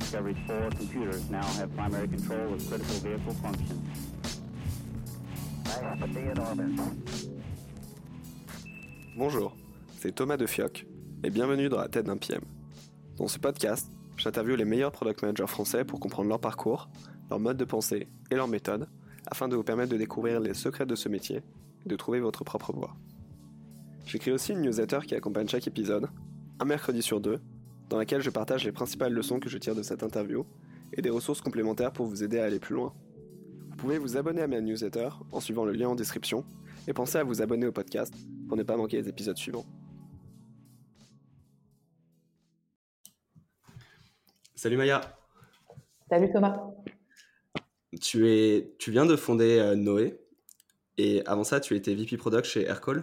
Discovery's four computers now have primary control of critical vehicle functions. Bonjour, c'est Thomas de Fioc et bienvenue dans la tête d'un PM. Dans ce podcast, j'interviewe les meilleurs product managers français pour comprendre leur parcours, leur mode de pensée et leur méthode afin de vous permettre de découvrir les secrets de ce métier et de trouver votre propre voie. J'écris aussi une newsletter qui accompagne chaque épisode, un mercredi sur deux, dans laquelle je partage les principales leçons que je tire de cette interview et des ressources complémentaires pour vous aider à aller plus loin. Vous pouvez vous abonner à ma newsletter en suivant le lien en description et pensez à vous abonner au podcast pour ne pas manquer les épisodes suivants. Salut Maya. Salut Thomas. Tu, es, tu viens de fonder euh, Noé et avant ça, tu étais VP Product chez Aircall.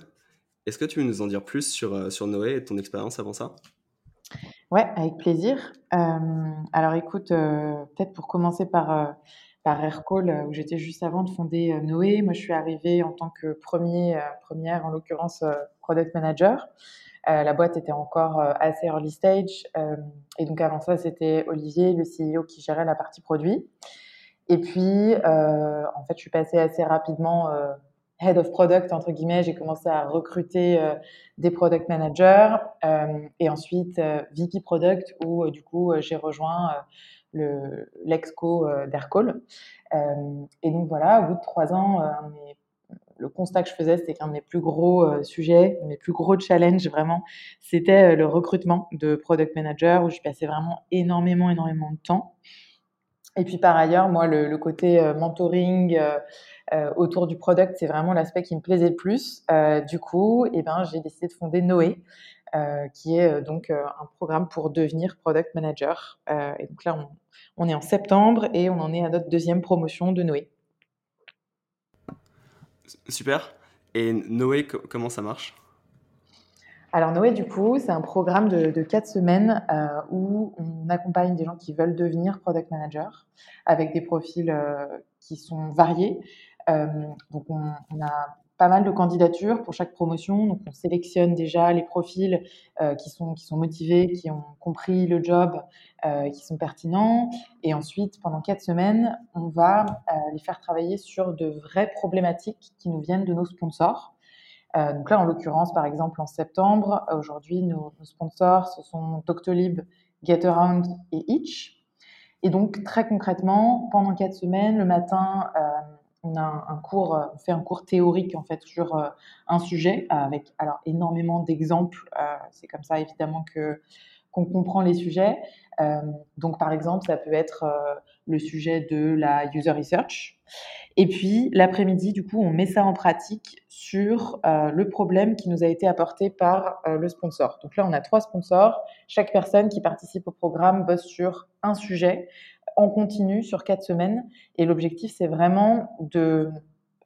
Est-ce que tu veux nous en dire plus sur, euh, sur Noé et ton expérience avant ça? Ouais, avec plaisir. Euh, alors écoute, peut-être pour commencer par, par Aircall, où j'étais juste avant de fonder Noé. Moi, je suis arrivée en tant que premier, première, en l'occurrence, Product Manager. la boîte était encore assez early stage. et donc avant ça, c'était Olivier, le CEO, qui gérait la partie produit. Et puis, en fait, je suis passée assez rapidement head of product entre guillemets. J'ai commencé à recruter euh, des product managers euh, et ensuite euh, VP product où du coup j'ai rejoint le l'exco d'Aircall. et donc voilà, au bout de trois ans, le constat que je faisais, c'était qu'un de mes plus gros sujets, mes plus gros challenges vraiment, c'était le recrutement de product manager où je passais vraiment énormément, énormément de temps. Et puis par ailleurs, moi, le, côté mentoring, euh, autour du product, c'est vraiment l'aspect qui me plaisait le plus. Euh, du coup, eh ben, j'ai décidé de fonder Noé, euh, qui est donc un programme pour devenir product manager. et donc là, on, est en septembre et on en est à notre deuxième promotion de Noé. Super. Et Noé, comment ça marche? Alors Noé, du coup, c'est un programme de, quatre semaines où on accompagne des gens qui veulent devenir product manager avec des profils qui sont variés. Euh, donc on, a pas mal de candidatures pour chaque promotion. Donc, on sélectionne déjà les profils euh, qui, sont, qui sont motivés, qui ont compris le job, euh, qui sont pertinents. Et ensuite, pendant quatre semaines, on va les faire travailler sur de vraies problématiques qui nous viennent de nos sponsors. Donc là, en l'occurrence, par exemple, en septembre, aujourd'hui, nos, sponsors, ce sont Doctolib, GetAround et Itch. Et donc, très concrètement, pendant quatre semaines, le matin, on a un, cours, euh, on fait un cours théorique en fait sur euh, un sujet avec alors énormément d'exemples. Euh, c'est comme ça évidemment que qu'on comprend les sujets. donc par exemple, ça peut être le sujet de la user research. Et puis l'après-midi, du coup, on met ça en pratique sur le problème qui nous a été apporté par le sponsor. Donc là, on a trois sponsors. Chaque personne qui participe au programme bosse sur un sujet en continu sur quatre semaines. Et l'objectif, c'est vraiment de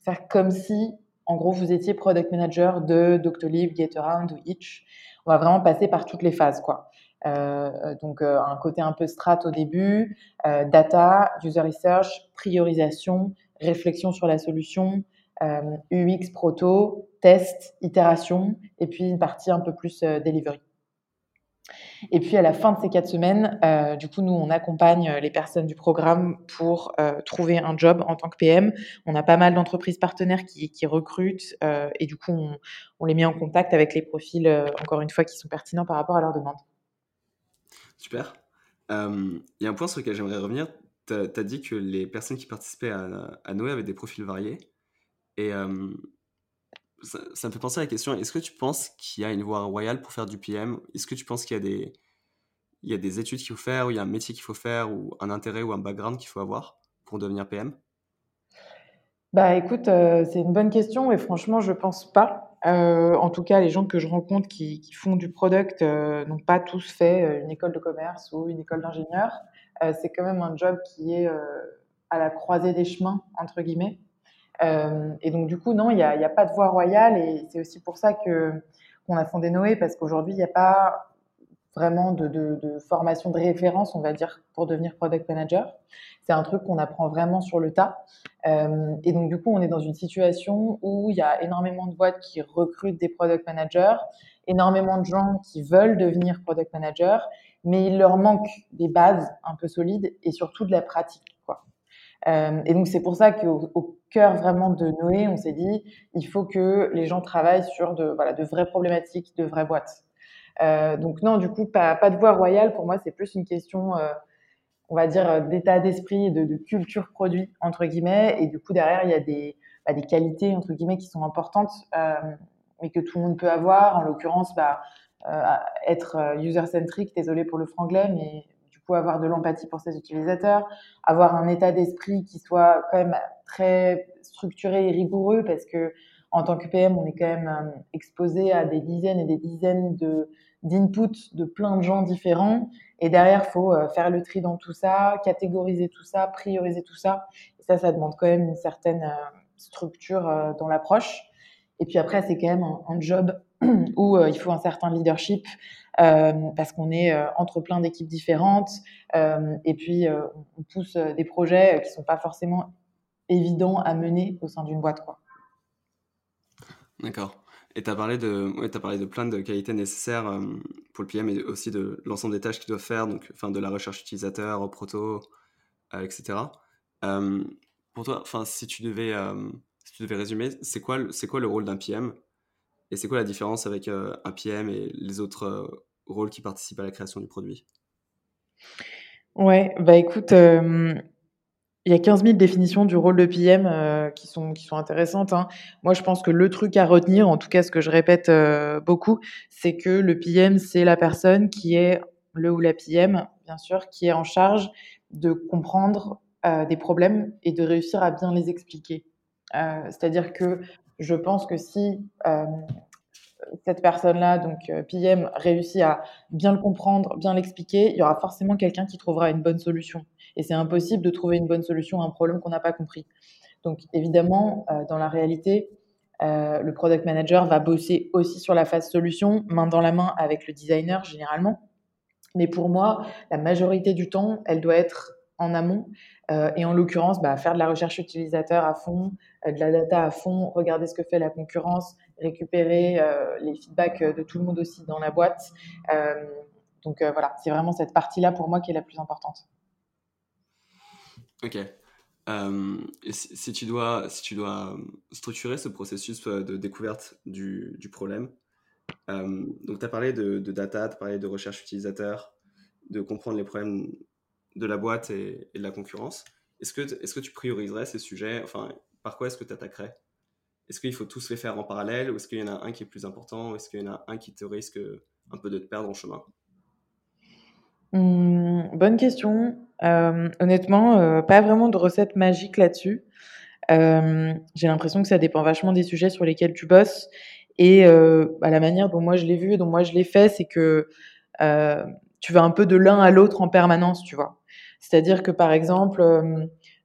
faire comme si, en gros, vous étiez product manager de Doctolib, GetAround ou Itch. On va vraiment passer par toutes les phases, quoi. Euh, donc euh, un côté un peu strat au début, euh, data, user research, priorisation, réflexion sur la solution, UX proto, test, itération, et puis une partie un peu plus delivery. Et puis à la fin de ces quatre semaines, euh, du coup, nous, on accompagne euh, les personnes du programme pour euh, trouver un job en tant que PM. On a pas mal d'entreprises partenaires qui, recrutent et du coup, on, les met en contact avec les profils, encore une fois, qui sont pertinents par rapport à leurs demandes. Super. Il y a un point sur lequel j'aimerais revenir. Tu as, dit que les personnes qui participaient à, Noé avaient des profils variés. Et ça, me fait penser à la question, est-ce que tu penses qu'il y a une voie royale pour faire du PM Est-ce que tu penses qu'il y a des, y a des études qu'il faut faire, ou il y a un métier qu'il faut faire, ou un intérêt ou un background qu'il faut avoir pour devenir PM Bah écoute, euh, c'est une bonne question et franchement, je pense pas. Euh, en tout cas, les gens que je rencontre qui, font du product euh, n'ont pas tous fait une école de commerce ou une école d'ingénieur. c'est quand même un job qui est à la croisée des chemins, entre guillemets. Euh, et donc, du coup, non, il n'y a, a, pas de voie royale. Et c'est aussi pour ça que qu'on a fondé Noé, parce qu'aujourd'hui, il n'y a pas vraiment de, de, formation de référence, on va dire, pour devenir product manager. C'est un truc qu'on apprend vraiment sur le tas. Euh, et donc, du coup, on est dans une situation où il y a énormément de boîtes qui recrutent des product managers, énormément de gens qui veulent devenir product manager, mais il leur manque des bases un peu solides et surtout de la pratique. Quoi. Euh, et donc, c'est pour ça qu'au au cœur vraiment de Noé, on s'est dit, il faut que les gens travaillent sur de, voilà, de vraies problématiques, de vraies boîtes. Euh, donc non, du coup, pas, de voie royale. Pour moi, c'est plus une question, euh, on va dire, euh, d'état d'esprit et de, de, culture produit, entre guillemets. Et du coup, derrière, il y a des, bah, qualités, entre guillemets, qui sont importantes, mais que tout le monde peut avoir. En l'occurrence, bah, être user-centric, désolé pour le franglais, mais du coup, avoir de l'empathie pour ses utilisateurs, avoir un état d'esprit qui soit quand même très structuré et rigoureux, parce que en tant que PM, on est quand même exposé à des dizaines et des dizaines de d'inputs de plein de gens différents. Et derrière, faut euh, faire le tri dans tout ça, catégoriser tout ça, prioriser tout ça. Et ça, ça demande quand même une certaine euh, structure euh, dans l'approche. Et puis après, c'est quand même un, job où il faut un certain leadership parce qu'on est entre plein d'équipes différentes. et puis, on pousse des projets qui sont pas forcément évidents à mener au sein d'une boîte, quoi. D'accord. Et tu as, parlé de, ouais, as parlé de plein de qualités nécessaires euh, pour le PM et aussi de l'ensemble des tâches qu'il doit faire, donc enfin, de la recherche utilisateur proto, euh, etc. Euh, pour toi, si tu devais, si tu devais résumer, c'est quoi, quoi le rôle d'un PM et c'est quoi la différence avec un PM et les autres rôles qui participent à la création du produit? Ouais, bah écoute, il y a 15 000 définitions du rôle de PM euh, qui, sont, qui sont intéressantes. Hein. Moi, je pense que le truc à retenir, en tout cas ce que je répète euh, beaucoup, c'est que le PM, c'est la personne qui est, le ou la PM, bien sûr, qui est en charge de comprendre euh, des problèmes et de réussir à bien les expliquer. C'est-à-dire que je pense que si cette personne-là, donc PM, réussit à bien le comprendre, bien l'expliquer, il y aura forcément quelqu'un qui trouvera une bonne solution. Et c'est impossible de trouver une bonne solution à un problème qu'on n'a pas compris. Donc évidemment, euh, dans la réalité, euh, le product manager va bosser aussi sur la phase solution, main dans la main avec le designer généralement. Mais pour moi, la majorité du temps, elle doit être en amont. Euh, et en l'occurrence, bah, faire de la recherche utilisateur à fond, de la data à fond, regarder ce que fait la concurrence, récupérer les feedbacks de tout le monde aussi dans la boîte. donc voilà, c'est vraiment cette partie-là pour moi qui est la plus importante. Ok. Euh, si, tu dois, si tu dois euh, structurer ce processus euh, de découverte du, du problème, donc tu as parlé de, data, tu parlé de recherche utilisateur, de comprendre les problèmes de la boîte et, de la concurrence. Est-ce que, est que tu prioriserais ces sujets? Enfin, par quoi est-ce que tu attaquerais Est-ce qu'il faut tous les faire en parallèle ou est-ce qu'il y en a un qui est plus important? Ou est-ce qu'il y en a un qui te risque un peu de te perdre en chemin? Mmh, Bonne question. Euh, honnêtement, euh, pas vraiment de recette magique là-dessus. Euh, j'ai l'impression que ça dépend vachement des sujets sur lesquels tu bosses. Et bah, la manière dont moi je l'ai vu, dont moi je l'ai fait, c'est que tu vas un peu de l'un à l'autre en permanence, tu vois. C'est-à-dire que par exemple,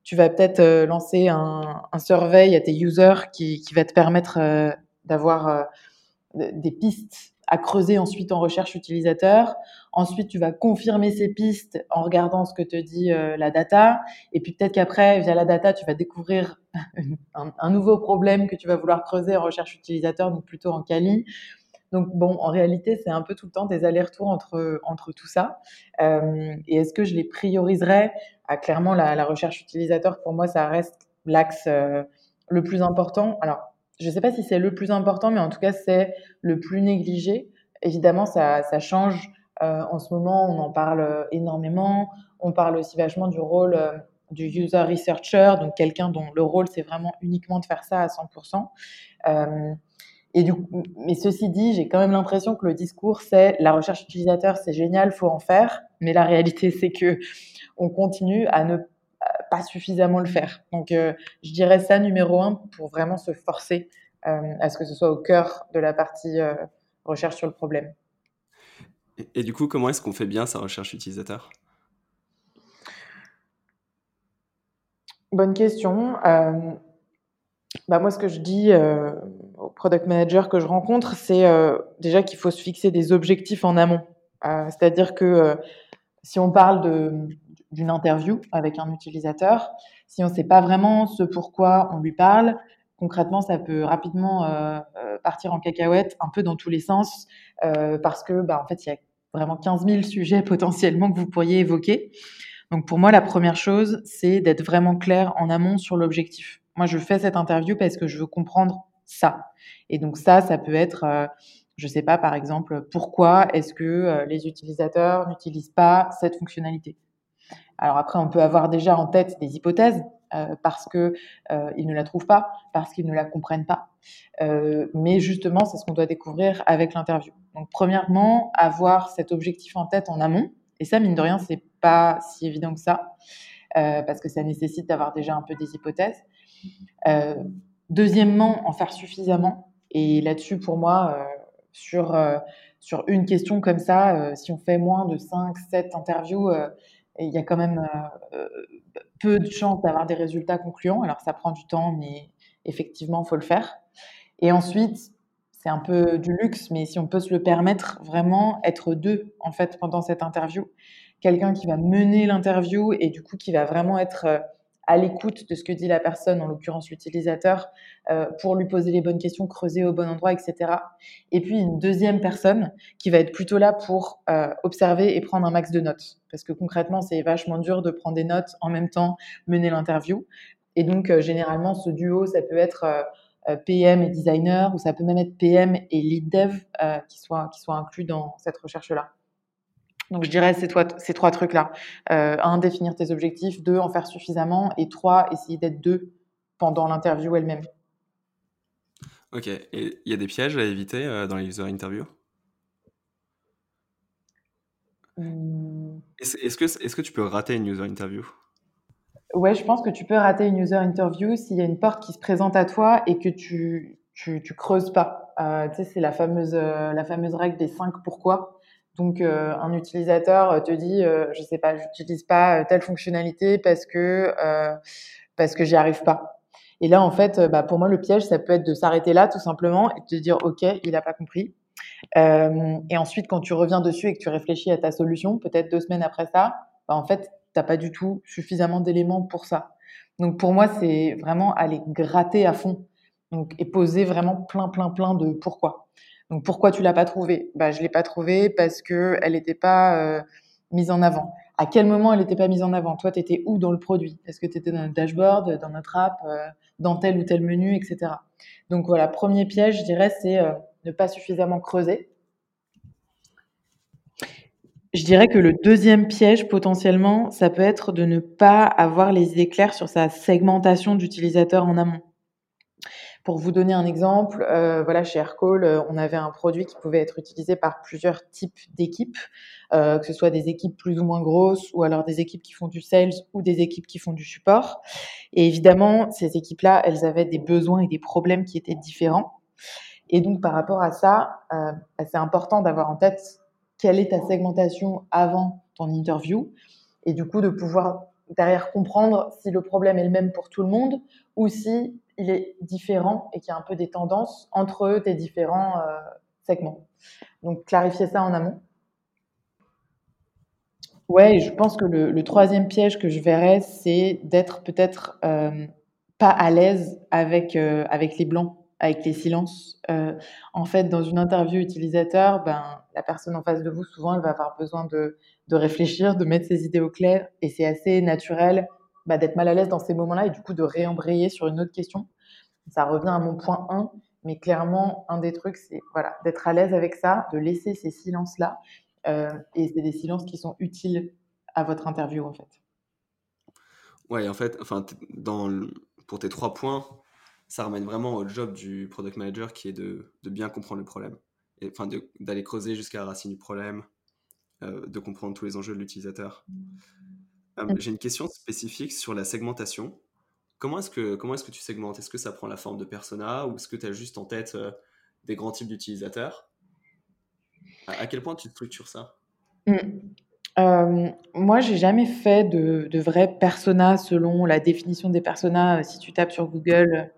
tu vas peut-être lancer un, un, survey à tes users qui, qui va te permettre d'avoir des pistes à creuser ensuite en recherche utilisateur. Ensuite, tu vas confirmer ces pistes en regardant ce que te dit euh, la data. Et puis peut-être qu'après, via la data, tu vas découvrir un, nouveau problème que tu vas vouloir creuser en recherche utilisateur, donc plutôt en Kali. Donc bon, en réalité, c'est un peu tout le temps des allers-retours entre, entre tout ça. Euh, et est-ce que je les prioriserais? Ah, Clairement, la, recherche utilisateur, pour moi, ça reste l'axe euh, le plus important. Alors, je ne sais pas si c'est le plus important, mais en tout cas, c'est le plus négligé. Évidemment, ça, ça change. Euh, en ce moment, on en parle euh, énormément. On parle aussi vachement du rôle euh, du user researcher, donc quelqu'un dont le rôle, c'est vraiment uniquement de faire ça à 100%. Euh, et du coup, mais ceci dit, j'ai quand même l'impression que le discours, c'est la recherche utilisateur, c'est génial, faut en faire. Mais la réalité, c'est que on continue à ne pas suffisamment le faire. Donc, euh, je dirais ça numéro un pour vraiment se forcer euh, à ce que ce soit au cœur de la partie euh, recherche sur le problème. Et, du coup, comment est-ce qu'on fait bien sa recherche utilisateur? Bonne question. bah moi, ce que je dis aux product managers que je rencontre, c'est déjà qu'il faut se fixer des objectifs en amont. C'est-à-dire que si on parle d'une interview avec un utilisateur, si on ne sait pas vraiment ce pourquoi on lui parle, concrètement, ça peut rapidement partir en cacahuète un peu dans tous les sens parce que, bah, en fait, il y a vraiment 15 000 sujets potentiellement que vous pourriez évoquer. Donc pour moi, la première chose, c'est d'être vraiment clair en amont sur l'objectif. Moi, je fais cette interview parce que je veux comprendre ça. Et donc ça, ça peut être, euh, je sais pas, par exemple, pourquoi est-ce que euh, les utilisateurs n'utilisent pas cette fonctionnalité? Alors après, on peut avoir déjà en tête des hypothèses euh, parce que ils ne la trouvent pas, parce qu'ils ne la comprennent pas. mais justement, c'est ce qu'on doit découvrir avec l'interview. Donc premièrement, avoir cet objectif en tête en amont. Et ça, mine de rien, c'est pas si évident que ça, parce que ça nécessite d'avoir déjà un peu des hypothèses. Deuxièmement, en faire suffisamment. Et là-dessus, pour moi, euh, sur, euh, sur une question comme ça, euh, si on fait moins de 5, 7 interviews, il y a quand même peu de chances d'avoir des résultats concluants. Alors, ça prend du temps, mais effectivement, il faut le faire. Et ensuite, c'est un peu du luxe, mais si on peut se le permettre, vraiment être deux, en fait, pendant cette interview. Quelqu'un qui va mener l'interview et du coup, qui va vraiment être à l'écoute de ce que dit la personne, en l'occurrence l'utilisateur, euh, pour lui poser les bonnes questions, creuser au bon endroit, etc. Et puis une deuxième personne qui va être plutôt là pour euh, observer et prendre un max de notes. Parce que concrètement, c'est vachement dur de prendre des notes en même temps, mener l'interview. Et donc, euh, généralement, ce duo, ça peut être PM et designer, ou ça peut même être PM et lead dev qui, soient, qui soient inclus dans cette recherche-là. Donc je dirais ces, ces trois trucs-là. Euh, un, définir tes objectifs. Deux, en faire suffisamment. Et trois, essayer d'être deux pendant l'interview elle-même. Ok. Et il y a des pièges à éviter euh, dans les user interviews mmh. Est-ce que, est que tu peux rater une user interview? Ouais, je pense que tu peux rater une user interview s'il y a une porte qui se présente à toi et que tu tu, tu creuses pas. Euh, tu sais, c'est la fameuse, la fameuse règle des cinq pourquoi. Donc, euh, un utilisateur te dit, euh, je sais pas, j'utilise pas euh, telle fonctionnalité parce que parce que j'y arrive pas. Et là, en fait, bah, pour moi, le piège, ça peut être de s'arrêter là, tout simplement, et de te dire, ok, il a pas compris. et ensuite, quand tu reviens dessus et que tu réfléchis à ta solution, peut-être deux semaines après ça, bah, en fait, t'as pas du tout suffisamment d'éléments pour ça. Donc, pour moi, c'est vraiment aller gratter à fond. Et poser vraiment plein, plein, plein de pourquoi. Donc pourquoi tu l'as pas trouvée? Bah je l'ai pas trouvée parce que elle n'était pas euh, mise en avant. À quel moment elle n'était pas mise en avant? Toi, tu étais où dans le produit? Est-ce que tu étais dans notre dashboard, dans notre app, euh, dans tel ou tel menu, etc. Donc voilà, premier piège, je dirais, c'est euh, ne pas suffisamment creuser. Je dirais que le deuxième piège potentiellement, ça peut être de ne pas avoir les idées claires sur sa segmentation d'utilisateurs en amont. Pour vous donner un exemple, euh, voilà, chez Aircall, euh, on avait un produit qui pouvait être utilisé par plusieurs types d'équipes, euh, que ce soit des équipes plus ou moins grosses, ou alors des équipes qui font du sales, ou des équipes qui font du support. Et évidemment, ces équipes-là, elles avaient des besoins et des problèmes qui étaient différents. Et donc, par rapport à ça, c'est important d'avoir en tête quelle est ta segmentation avant ton interview, et du coup de pouvoir derrière comprendre si le problème est le même pour tout le monde ou si il est différent et qu'il y a un peu des tendances entre tes différents euh, segments. Donc clarifier ça en amont. Ouais, je pense que le, troisième piège que je verrais, c'est d'être peut-être euh, pas à l'aise avec, euh, avec les blancs, avec les silences. en fait, dans une interview utilisateur, ben, la personne en face de vous, souvent, elle va avoir besoin de, de réfléchir, de mettre ses idées au clair, et c'est assez naturel bah, d'être mal à l'aise dans ces moments-là et du coup de réembrayer sur une autre question. Ça revient à mon point 1, mais clairement, un des trucs, c'est voilà, d'être à l'aise avec ça, de laisser ces silences-là. Euh, et c'est des silences qui sont utiles à votre interview, en fait. Ouais, en fait, enfin, dans pour tes trois points, ça ramène vraiment au job du product manager qui est de, de bien comprendre le problème. Enfin, d'aller creuser jusqu'à la racine du problème, euh, de comprendre tous les enjeux de l'utilisateur. Euh, mm. J'ai une question spécifique sur la segmentation. Comment est-ce que, comment est que tu segmentes? Est-ce que ça prend la forme de persona ou est-ce que tu as juste en tête euh, des grands types d'utilisateurs? À, quel point tu structures ça? Mm. euh, Moi, j'ai jamais fait de, de vrais personas selon la définition des personas. Si tu tapes sur Google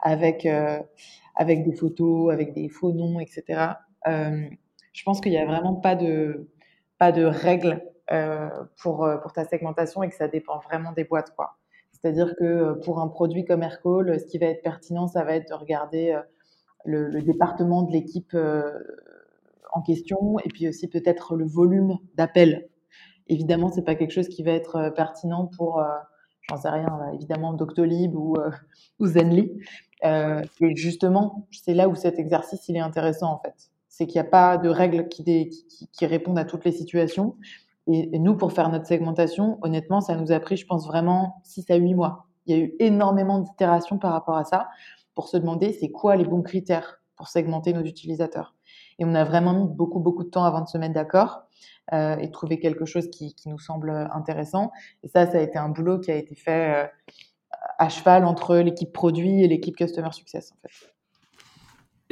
avec, avec des photos, avec des faux noms, etc., je pense qu'il n'y a vraiment pas de, pas de règles pour, pour ta segmentation et que ça dépend vraiment des boîtes. quoi. C'est-à-dire que pour un produit comme Aircall, ce qui va être pertinent, ça va être de regarder le, département de l'équipe en question et puis aussi peut-être le volume d'appels. Évidemment, c'est pas quelque chose qui va être pertinent pour j'en sais rien, évidemment Doctolib ou, euh, ou Zenly. Euh, justement, c'est là où cet exercice il est intéressant en fait. C'est qu'il n'y a pas de règles qui, répondent à toutes les situations. Et, nous, pour faire notre segmentation, honnêtement, ça nous a pris, je pense, vraiment 6 à 8 mois. Il y a eu énormément d'itérations par rapport à ça pour se demander c'est quoi les bons critères pour segmenter nos utilisateurs. Et on a vraiment mis beaucoup, beaucoup de temps avant de se mettre d'accord. Euh, et trouver quelque chose qui, qui, nous semble intéressant. Et ça, ça a été un boulot qui a été fait euh, à cheval entre l'équipe produit et l'équipe customer success, en fait.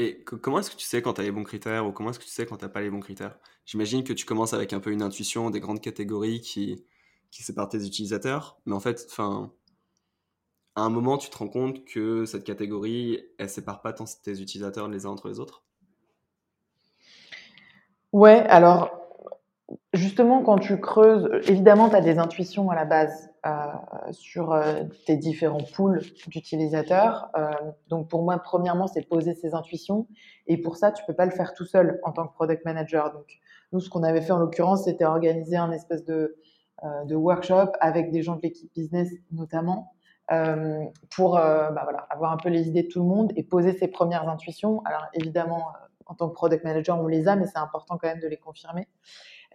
Et comment est-ce que tu sais quand tu as les bons critères ou comment est-ce que tu sais quand tu n'as pas les bons critères? J'imagine que tu commences avec un peu une intuition des grandes catégories qui, qui séparent tes utilisateurs, mais en fait, enfin, à un moment, tu te rends compte que cette catégorie, elle sépare pas tant tes utilisateurs les uns entre les autres? Ouais, alors Justement, quand tu creuses, évidemment, tu as des intuitions à la base sur euh, tes différents pools d'utilisateurs. Euh, donc, pour moi, premièrement, c'est poser ces intuitions. Et pour ça, tu peux pas le faire tout seul en tant que product manager. Donc, nous, ce qu'on avait fait en l'occurrence, c'était organiser un espèce de, de workshop avec des gens de l'équipe business notamment. pour bah, voilà, avoir un peu les idées de tout le monde et poser ses premières intuitions. Alors évidemment, en tant que product manager, on les a, mais c'est important quand même de les confirmer.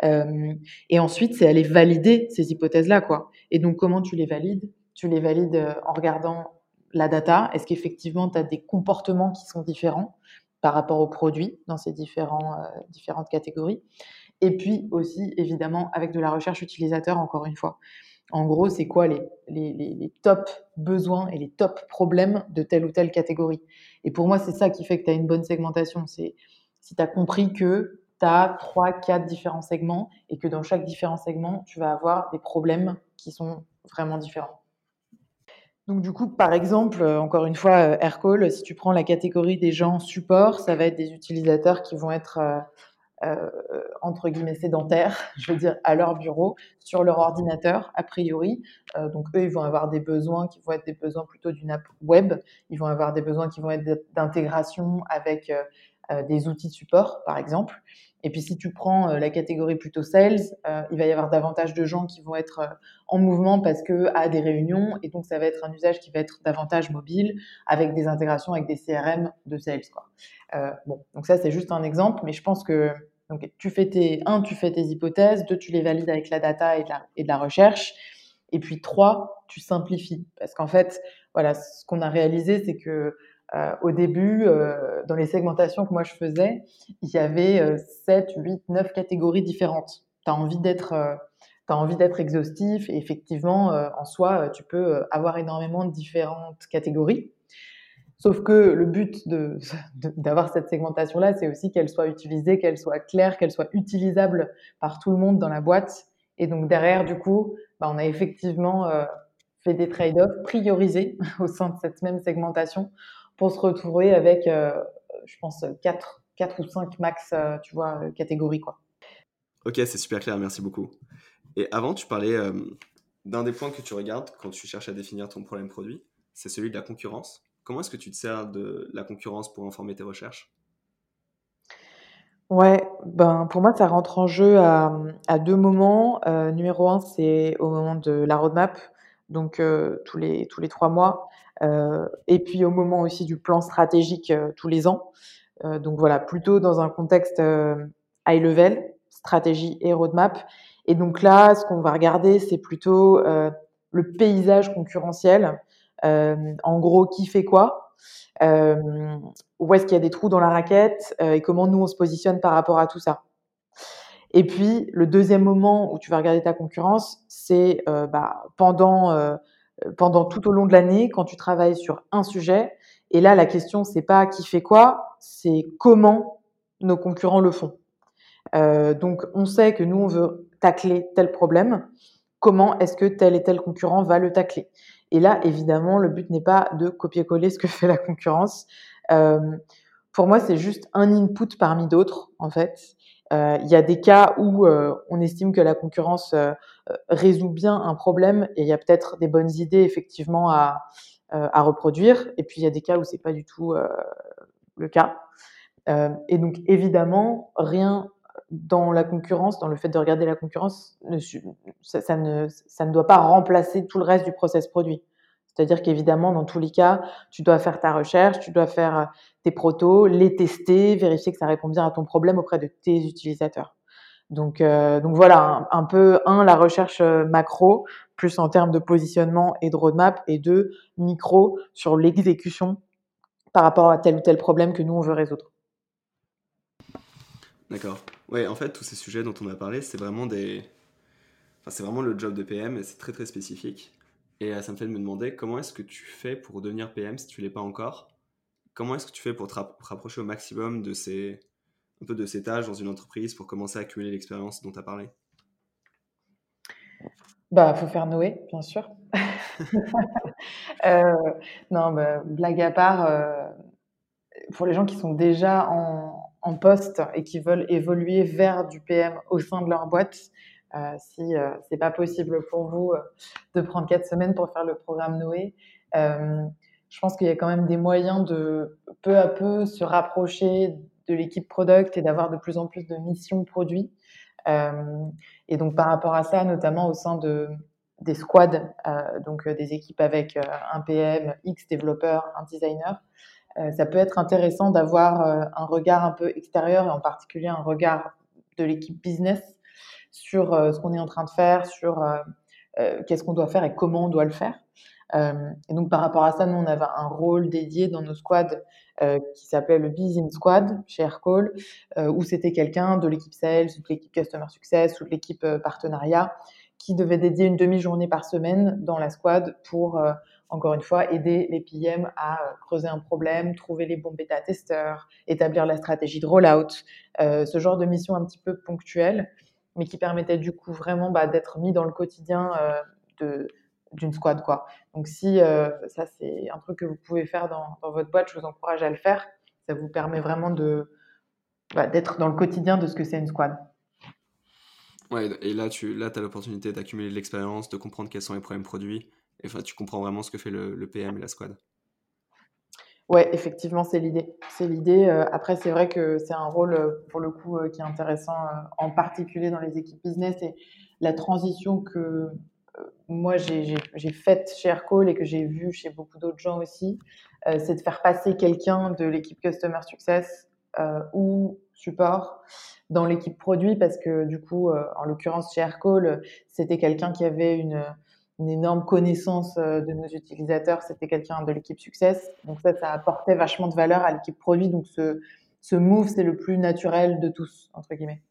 Euh, et ensuite, c'est aller valider ces hypothèses-là, quoi. Et donc, comment tu les valides? Tu les valides euh, en regardant la data. Est-ce qu'effectivement, tu as des comportements qui sont différents par rapport aux produits dans ces euh, différentes catégories? Et puis aussi, évidemment, avec de la recherche utilisateur, encore une fois. En gros, c'est quoi les, les, top besoins et les top problèmes de telle ou telle catégorie? Et pour moi, c'est ça qui fait que tu as une bonne segmentation. C'est si tu as compris que tu as trois, quatre différents segments et que dans chaque différent segment, tu vas avoir des problèmes qui sont vraiment différents. Donc du coup, par exemple, euh, encore une fois, euh, Aircall, si tu prends la catégorie des gens support, ça va être des utilisateurs qui vont être euh, entre guillemets sédentaires, je veux dire à leur bureau, sur leur ordinateur a priori. donc eux, ils vont avoir des besoins qui vont être des besoins plutôt d'une app web. Ils vont avoir des besoins qui vont être d'intégration avec des outils de support, par exemple. Et puis si tu prends euh, la catégorie plutôt sales, euh, il va y avoir davantage de gens qui vont être en mouvement parce que à des réunions, et donc ça va être un usage qui va être davantage mobile, avec des intégrations avec des CRM de sales. Quoi. bon, donc ça c'est juste un exemple, mais je pense que donc, tu fais tes, un, tu fais tes hypothèses, deux, tu les valides avec la data et de la, et de la recherche, et puis trois, tu simplifies. Parce qu'en fait, voilà, ce qu'on a réalisé, c'est que euh, au début, euh, dans les segmentations que moi je faisais, il y avait 7, 8, 9 catégories différentes. Tu as envie d'être euh, envie d'être exhaustif et effectivement, en soi, tu peux avoir énormément de différentes catégories. Sauf que le but d'avoir cette segmentation-là, c'est aussi qu'elle soit utilisée, qu'elle soit claire, qu'elle soit utilisable par tout le monde dans la boîte. Et donc derrière, du coup, bah, on a effectivement fait des trade-offs priorisés au sein de cette même segmentation pour se retrouver avec, euh, je pense, 4, 4 ou 5 max, euh, tu vois, euh, catégories, quoi. Ok, c'est super clair, merci beaucoup. Et avant, tu parlais d'un des points que tu regardes quand tu cherches à définir ton problème produit, c'est celui de la concurrence. Comment est-ce que tu te sers de la concurrence pour informer tes recherches? Ouais, ben pour moi ça rentre en jeu à, à deux moments. numéro un, c'est au moment de la roadmap, donc tous les tous les trois mois. Euh, et puis au moment aussi du plan stratégique euh, tous les ans. Euh, donc voilà, plutôt dans un contexte high level, stratégie et roadmap. Et donc là, ce qu'on va regarder, c'est plutôt le paysage concurrentiel. en gros, qui fait quoi Où est-ce qu'il y a des trous dans la raquette Et comment nous, on se positionne par rapport à tout ça et puis, le deuxième moment où tu vas regarder ta concurrence, c'est bah, pendant euh, pendant tout au long de l'année quand tu travailles sur un sujet. Et là, la question, c'est pas qui fait quoi, c'est comment nos concurrents le font. Euh, donc, on sait que nous, on veut tacler tel problème. Comment est-ce que tel et tel concurrent va le tacler? Et là, évidemment, le but n'est pas de copier-coller ce que fait la concurrence. Euh, pour moi, c'est juste un input parmi d'autres, en fait. Il y a des cas où on estime que la concurrence résout bien un problème et il y a peut-être des bonnes idées effectivement à, à reproduire. Et puis il y a des cas où c'est pas du tout le cas. et donc évidemment, rien dans la concurrence, dans le fait de regarder la concurrence, ça, ne, ça ne doit pas remplacer tout le reste du process produit. C'est-à-dire qu'évidemment, dans tous les cas, tu dois faire ta recherche, tu dois faire euh, tes protos, les tester, vérifier que ça répond bien à ton problème auprès de tes utilisateurs. Donc, euh, donc voilà, un, peu, un, la recherche euh, macro, plus en termes de positionnement et de roadmap, et deux, micro sur l'exécution par rapport à tel ou tel problème que nous, on veut résoudre. D'accord. Ouais, en fait, tous ces sujets dont on a parlé, c'est vraiment des... Enfin, c'est vraiment le job de PM et c'est très très spécifique. Et euh, ça me fait de me demander comment est-ce que tu fais pour devenir PM si tu l'es pas encore? Comment est-ce que tu fais pour te rapprocher au maximum de ces, un peu de ces tâches dans une entreprise pour commencer à accumuler l'expérience dont tu as parlé? Bah, faut faire Noé, bien sûr. euh, non, bah, blague à part, euh, pour les gens qui sont déjà en, poste et qui veulent évoluer vers du PM au sein de leur boîte, si euh, c'est pas possible pour vous euh, de prendre quatre semaines pour faire le programme Noé, je pense qu'il y a quand même des moyens de peu à peu se rapprocher de l'équipe product et d'avoir de plus en plus de missions produits. et donc par rapport à ça, notamment au sein de des squads, donc des équipes avec un PM, X développeurs, un designer, ça peut être intéressant d'avoir un regard un peu extérieur et en particulier un regard de l'équipe business sur euh, ce qu'on est en train de faire, sur euh, euh, qu'est-ce qu'on doit faire et comment on doit le faire. et donc par rapport à ça, nous on avait un rôle dédié dans nos squads qui s'appelait le Business Squad chez Aircall, où c'était quelqu'un de l'équipe Sales, ou de l'équipe Customer Success, ou de l'équipe partenariat, qui devait dédier une demi-journée par semaine dans la squad pour, encore une fois, aider les PM à creuser un problème, trouver les bons bêta-testeurs, établir la stratégie de rollout, ce genre de mission un petit peu ponctuelle mais qui permettait du coup vraiment bah, d'être mis dans le quotidien euh, de d'une squad quoi. Donc si euh, ça c'est un truc que vous pouvez faire dans, dans, votre boîte, je vous encourage à le faire. Ça vous permet vraiment de bah, d'être dans le quotidien de ce que c'est une squad. Ouais, et là tu là as l'opportunité d'accumuler de l'expérience, de comprendre quels sont les problèmes produits. Et enfin, tu comprends vraiment ce que fait le, le PM et la squad. Ouais, effectivement, c'est l'idée. C'est l'idée. Euh, après, c'est vrai que c'est un rôle, euh, pour le coup, euh, qui est intéressant, en particulier dans les équipes business et la transition que moi j'ai faite chez Aircall et que j'ai vue chez beaucoup d'autres gens aussi, c'est de faire passer quelqu'un de l'équipe Customer Success ou support dans l'équipe produit parce que du coup, en l'occurrence chez Aircall, c'était quelqu'un qui avait une une énorme connaissance euh, de nos utilisateurs, c'était quelqu'un de l'équipe Success. Donc ça, ça apportait vachement de valeur à l'équipe produit. Donc ce, ce move, c'est le plus naturel de tous, entre guillemets.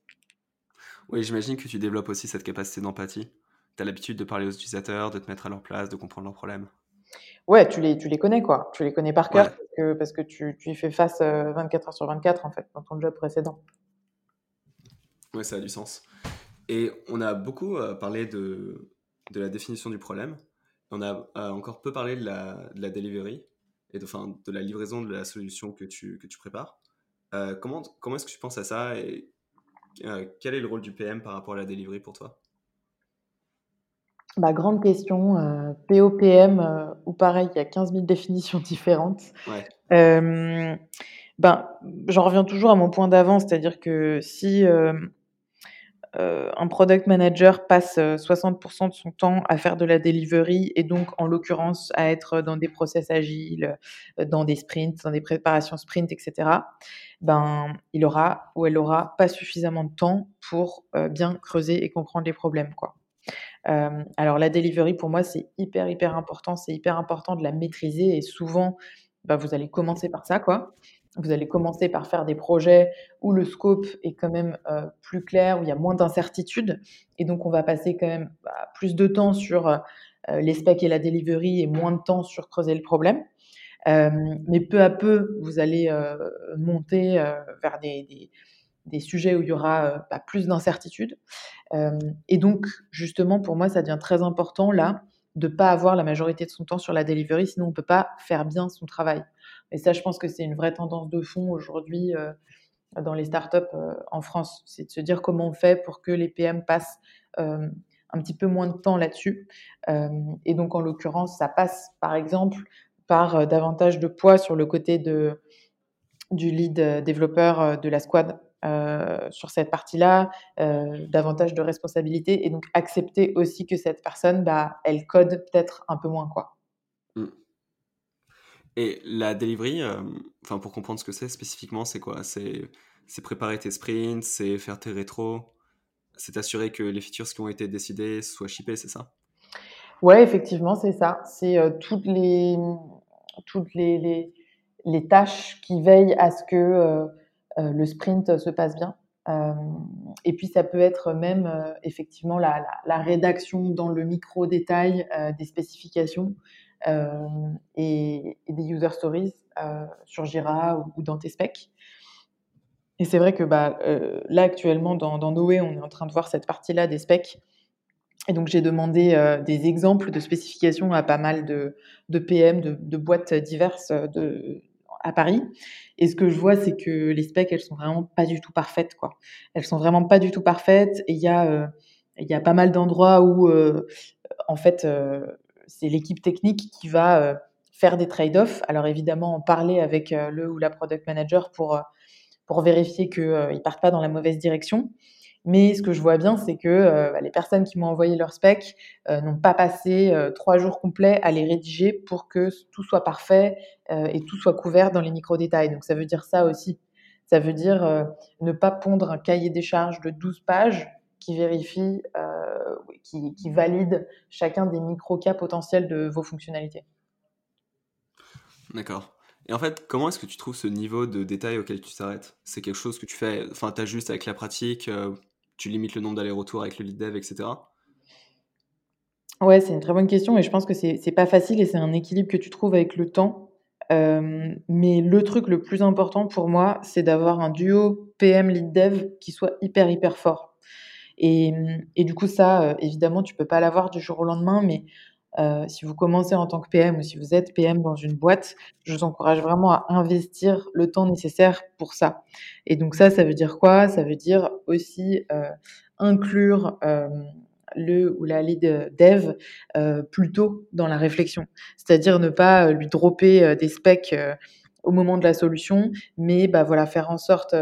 Oui, j'imagine que tu développes aussi cette capacité d'empathie. Tu as l'habitude de parler aux utilisateurs, de te mettre à leur place, de comprendre leurs problèmes. Ouais, tu les, tu les connais, quoi. Tu les connais par cœur parce que, parce que tu, tu, y fais face 24 euh, heures sur 24, en fait, dans ton job précédent. Ouais, ça a du sens. Et on a beaucoup euh, parlé de, de la définition du problème. On a, encore peu parlé de la, de la delivery et de, enfin, de la livraison de la solution que tu, que tu prépares. Euh, comment comment est-ce que tu penses à ça et euh, quel est le rôle du PM par rapport à la delivery pour toi? Bah, grande question. Euh, POPM, euh, ou pareil, il y a 15 000 définitions différentes. Ouais. ben, J'en reviens toujours à mon point d'avant, c'est-à-dire que si euh, un product manager passe 60% euh, de son temps à faire de la delivery et donc en l'occurrence à être dans des process agiles, euh, dans des sprints, dans des préparations sprint, etc. Ben, il aura ou elle aura pas suffisamment de temps pour bien creuser et comprendre les problèmes, quoi. alors la delivery pour moi c'est hyper hyper important, c'est hyper important de la maîtriser et souvent ben, vous allez commencer par ça, quoi vous allez commencer par faire des projets où le scope est quand même euh, plus clair, où il y a moins d'incertitudes. Et donc, on va passer quand même bah, plus de temps sur euh, les specs et la delivery et moins de temps sur creuser le problème. Euh, mais peu à peu, vous allez monter vers des, des, sujets où il y aura bah, plus d'incertitudes. et donc, justement, pour moi, ça devient très important là de pas avoir la majorité de son temps sur la delivery, sinon on ne peut pas faire bien son travail. Et ça, je pense que c'est une vraie tendance de fond aujourd'hui. Euh, dans les startups en France. C'est de se dire comment on fait pour que les PM passent un petit peu moins de temps là-dessus. et donc, en l'occurrence, ça passe, par exemple, par davantage de poids sur le côté de, du lead développeur de la squad sur cette partie-là, davantage de responsabilité et donc accepter aussi que cette personne, bah, elle code peut-être un peu moins. quoi. Et la delivery, enfin pour comprendre ce que c'est spécifiquement, c'est quoi? C'est préparer tes sprints, c'est faire tes rétros, c'est assurer que les features qui ont été décidées soient shippées, c'est ça? Ouais, effectivement, c'est ça. C'est toutes les toutes les, les, tâches qui veillent à ce que le sprint se passe bien. et puis ça peut être même effectivement la, la, rédaction dans le micro détail des spécifications et, des user stories sur Jira ou, dans tes specs. Et c'est vrai que bah, euh, là, actuellement, dans, dans, Noé, on est en train de voir cette partie-là des specs. Et donc, j'ai demandé euh, des exemples de spécifications à pas mal de, de PM, de, boîtes diverses euh, de, à Paris. Et ce que je vois, c'est que les specs, elles sont vraiment pas du tout parfaites. Quoi. Elles sont vraiment pas du tout parfaites. Et il y, a, il y a pas mal d'endroits où, en fait, c'est l'équipe technique qui va faire des trade-offs. Alors, évidemment, en parler avec le ou la product manager pour pour vérifier qu'ils euh, ne partent pas dans la mauvaise direction. Mais ce que je vois bien, c'est que euh, bah, les personnes qui m'ont envoyé leur spec euh, n'ont pas passé trois jours complets à les rédiger pour que tout soit parfait et tout soit couvert dans les micro-détails. Donc ça veut dire ça aussi. Ça veut dire ne pas pondre un cahier des charges de 12 pages qui vérifie, qui, qui valide chacun des micro-cas potentiels de vos fonctionnalités. D'accord. Et en fait, comment est-ce que tu trouves ce niveau de détail auquel tu t'arrêtes? C'est quelque chose que tu fais, enfin, tu ajustes avec la pratique, euh, tu limites le nombre d'allers-retours avec le lead dev, etc. Ouais, c'est une très bonne question et je pense que c'est pas facile et c'est un équilibre que tu trouves avec le temps. Euh, mais le truc le plus important pour moi, c'est d'avoir un duo PM lead dev qui soit hyper hyper fort. Et, et du coup, ça, euh, évidemment, tu peux pas l'avoir du jour au lendemain, mais euh, si vous commencez en tant que PM ou si vous êtes PM dans une boîte, je vous encourage vraiment à investir le temps nécessaire pour ça. Et donc ça, ça veut dire quoi? Ça veut dire aussi euh, inclure le ou la lead dev plus tôt dans la réflexion. C'est-à-dire ne pas lui dropper des specs au moment de la solution, mais bah, voilà, faire en sorte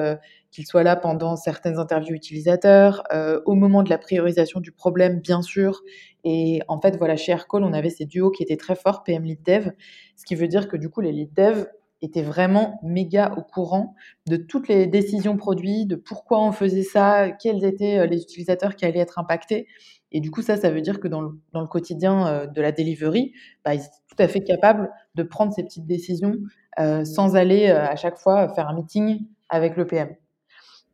qu'il soit là pendant certaines interviews utilisateurs, au moment de la priorisation du problème, bien sûr, et en fait, voilà, chez Aircall, on avait ces duos qui étaient très forts, PM Lead Dev, ce qui veut dire que du coup, les Lead Dev étaient vraiment méga au courant de toutes les décisions produits, de pourquoi on faisait ça, quels étaient euh, les utilisateurs qui allaient être impactés. Et du coup, ça, ça veut dire que dans le, dans le quotidien euh, de la delivery, bah, ils étaient tout à fait capables de prendre ces petites décisions euh, sans aller à chaque fois faire un meeting avec le PM.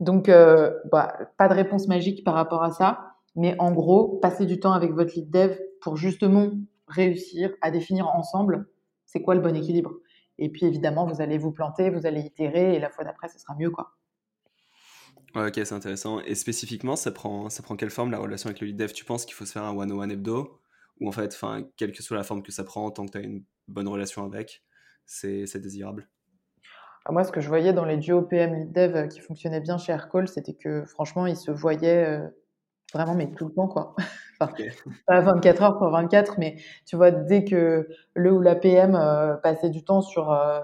Donc, bah, pas de réponse magique par rapport à ça. Mais en gros, passez du temps avec votre lead dev pour justement réussir à définir ensemble c'est quoi le bon équilibre? Et puis évidemment, vous allez vous planter, vous allez itérer et la fois d'après, ce sera mieux. quoi. ok, c'est intéressant. Et spécifiquement, ça prend, ça prend quelle forme la relation avec le lead dev? Tu penses qu'il faut se faire un one-on-one hebdo? Ou en fait, quelle que soit la forme que ça prend, tant que tu as une bonne relation avec, c'est désirable? Moi, ce que je voyais dans les duos PM lead dev qui fonctionnaient bien chez Aircall, c'était que franchement, ils se voyaient euh, Vraiment, mais tout le temps, quoi. enfin, pas 24 heures pour 24, mais tu vois, dès que le ou la PM euh, passait du temps sur, euh,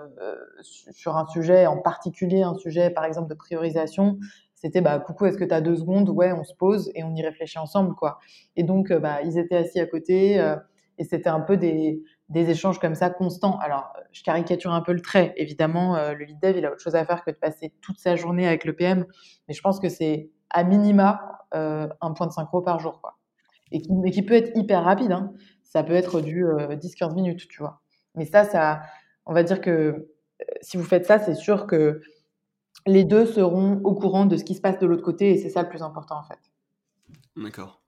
sur un sujet, en particulier un sujet, par exemple, de priorisation, c'était bah, coucou, est-ce que tu as deux secondes? Ouais, on se pose et on y réfléchit ensemble, quoi. Et donc, euh, bah, ils étaient assis à côté et c'était un peu des, des échanges comme ça constants. Alors, je caricature un peu le trait. Évidemment, le lead dev, il a autre chose à faire que de passer toute sa journée avec le PM, mais je pense que c'est à minima euh, un point de synchro par jour. Quoi. Et qui, mais qui peut être hyper rapide. Hein. Ça peut être du 10-15 euh, minutes, tu vois. Mais ça, ça, on va dire que euh, si vous faites ça, c'est sûr que les deux seront au courant de ce qui se passe de l'autre côté et c'est ça le plus important en fait. D'accord.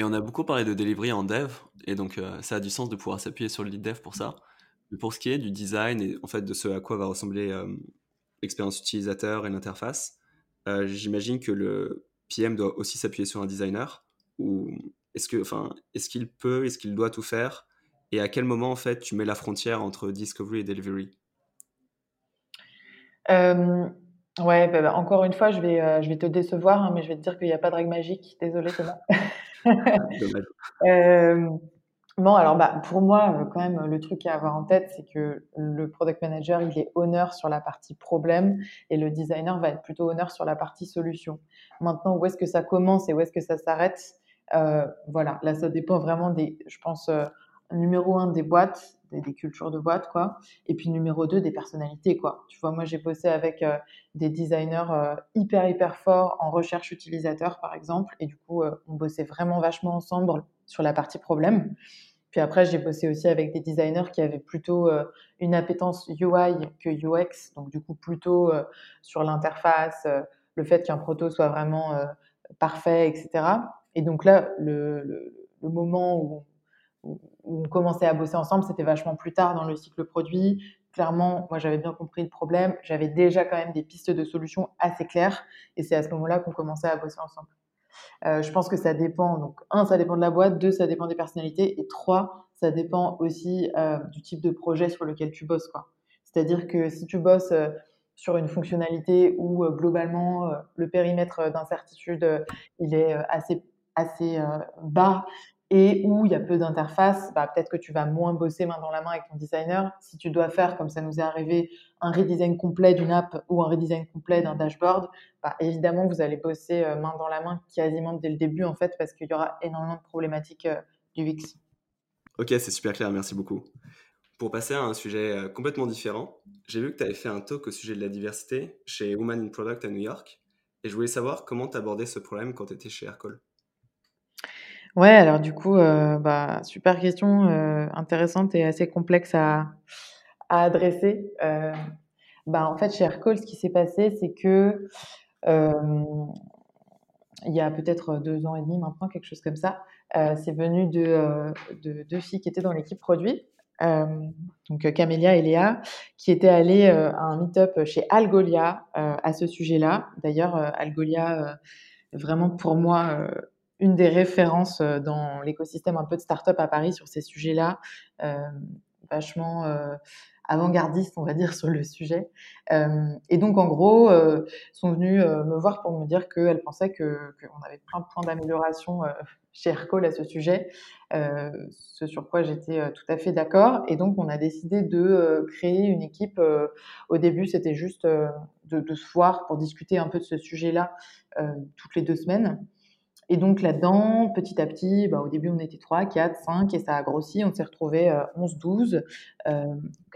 Et on a beaucoup parlé de delivery en dev et donc ça a du sens de pouvoir s'appuyer sur le lead dev pour ça. Mais pour ce qui est du design et en fait de ce à quoi va ressembler l'expérience utilisateur et l'interface, euh, j'imagine que le PM doit aussi s'appuyer sur un designer ou est-ce que, enfin, est-ce qu'il peut, est-ce qu'il doit tout faire? Et à quel moment en fait tu mets la frontière entre discovery et delivery? Euh, Ouais, bah, bah, encore une fois, je vais, euh, je vais te décevoir, hein, mais je vais te dire qu'il n'y a pas de règle magique. Désolée, Thomas. euh, non, alors bah, pour moi, euh, quand même, le truc à avoir en tête, c'est que le product manager, il est honneur sur la partie problème et le designer va être plutôt honneur sur la partie solution. Maintenant, où est-ce que ça commence et où est-ce que ça s'arrête? Euh, Voilà, là, ça dépend vraiment des, je pense, numéro un, des boîtes, des, cultures de boîtes, quoi. Et puis numéro deux, des personnalités, quoi. Tu vois, moi, j'ai bossé avec euh, des designers euh, hyper, hyper forts en recherche utilisateur, par exemple. Et du coup, euh, on bossait vraiment vachement ensemble sur la partie problème. Puis après, j'ai bossé aussi avec des designers qui avaient plutôt une appétence UI que UX, donc du coup plutôt sur l'interface, le fait qu'un proto soit vraiment parfait, etc. Et donc là, le, le, moment où, on commençait à bosser ensemble, c'était vachement plus tard dans le cycle produit. Clairement, moi j'avais bien compris le problème, j'avais déjà quand même des pistes de solutions assez claires, et c'est à ce moment-là qu'on commençait à bosser ensemble. Euh, je pense que ça dépend. Donc, un, ça dépend de la boîte. Deux, ça dépend des personnalités. Et trois, ça dépend aussi euh, du type de projet sur lequel tu bosses. C'est-à-dire que si tu bosses euh, sur une fonctionnalité où globalement le périmètre d'incertitude il est assez, assez bas et où il y a peu d'interface, bah, peut-être que tu vas moins bosser main dans la main avec ton designer. Si tu dois faire, comme ça nous est arrivé, un redesign complet d'une app ou un redesign complet d'un dashboard, bah, évidemment, vous allez bosser euh, main dans la main quasiment dès le début, en fait, parce qu'il y aura énormément de problématiques euh, du VIX. Ok, c'est super clair, merci beaucoup. Pour passer à un sujet euh, complètement différent, j'ai vu que tu avais fait un talk au sujet de la diversité chez Women in Product à New York, et je voulais savoir comment tu abordais ce problème quand tu étais chez Aircall. Ouais, alors du coup, euh, bah, super question euh, intéressante et assez complexe à, à adresser. Euh, bah, en fait, chez Aircall, ce qui s'est passé, c'est que il y a peut-être deux ans et demi maintenant, quelque chose comme ça, c'est venu de, de, deux filles qui étaient dans l'équipe produit. donc Camélia et Léa, qui étaient allées à un meet-up chez Algolia à ce sujet-là. D'ailleurs, Algolia, vraiment pour moi, une des références euh, dans l'écosystème un peu de start-up à Paris sur ces sujets-là, euh, vachement euh, avant-gardistes, on va dire, sur le sujet. Euh, et donc, en gros, euh, sont venus euh, me voir pour me dire qu'elles pensaient qu'on avait plein de points d'amélioration chez Aircall à ce sujet, ce sur quoi j'étais tout à fait d'accord. Et donc, on a décidé de créer une équipe. au début, c'était juste de, de, se voir pour discuter un peu de ce sujet-là toutes les deux semaines. Et donc là-dedans, petit à petit, bah, au début, on était 3, 4, 5, et ça a grossi. On s'est retrouvé euh, 11, 12. Euh,